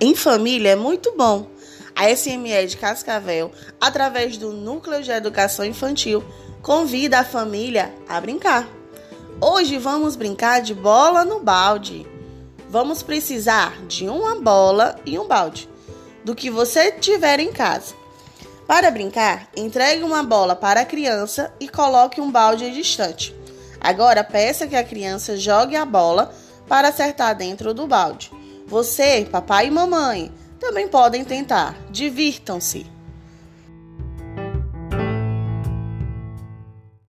em família é muito bom. A SME de Cascavel, através do Núcleo de Educação Infantil, convida a família a brincar. Hoje vamos brincar de bola no balde. Vamos precisar de uma bola e um balde, do que você tiver em casa. Para brincar, entregue uma bola para a criança e coloque um balde distante. Agora peça que a criança jogue a bola para acertar dentro do balde. Você, papai e mamãe, também podem tentar. Divirtam-se!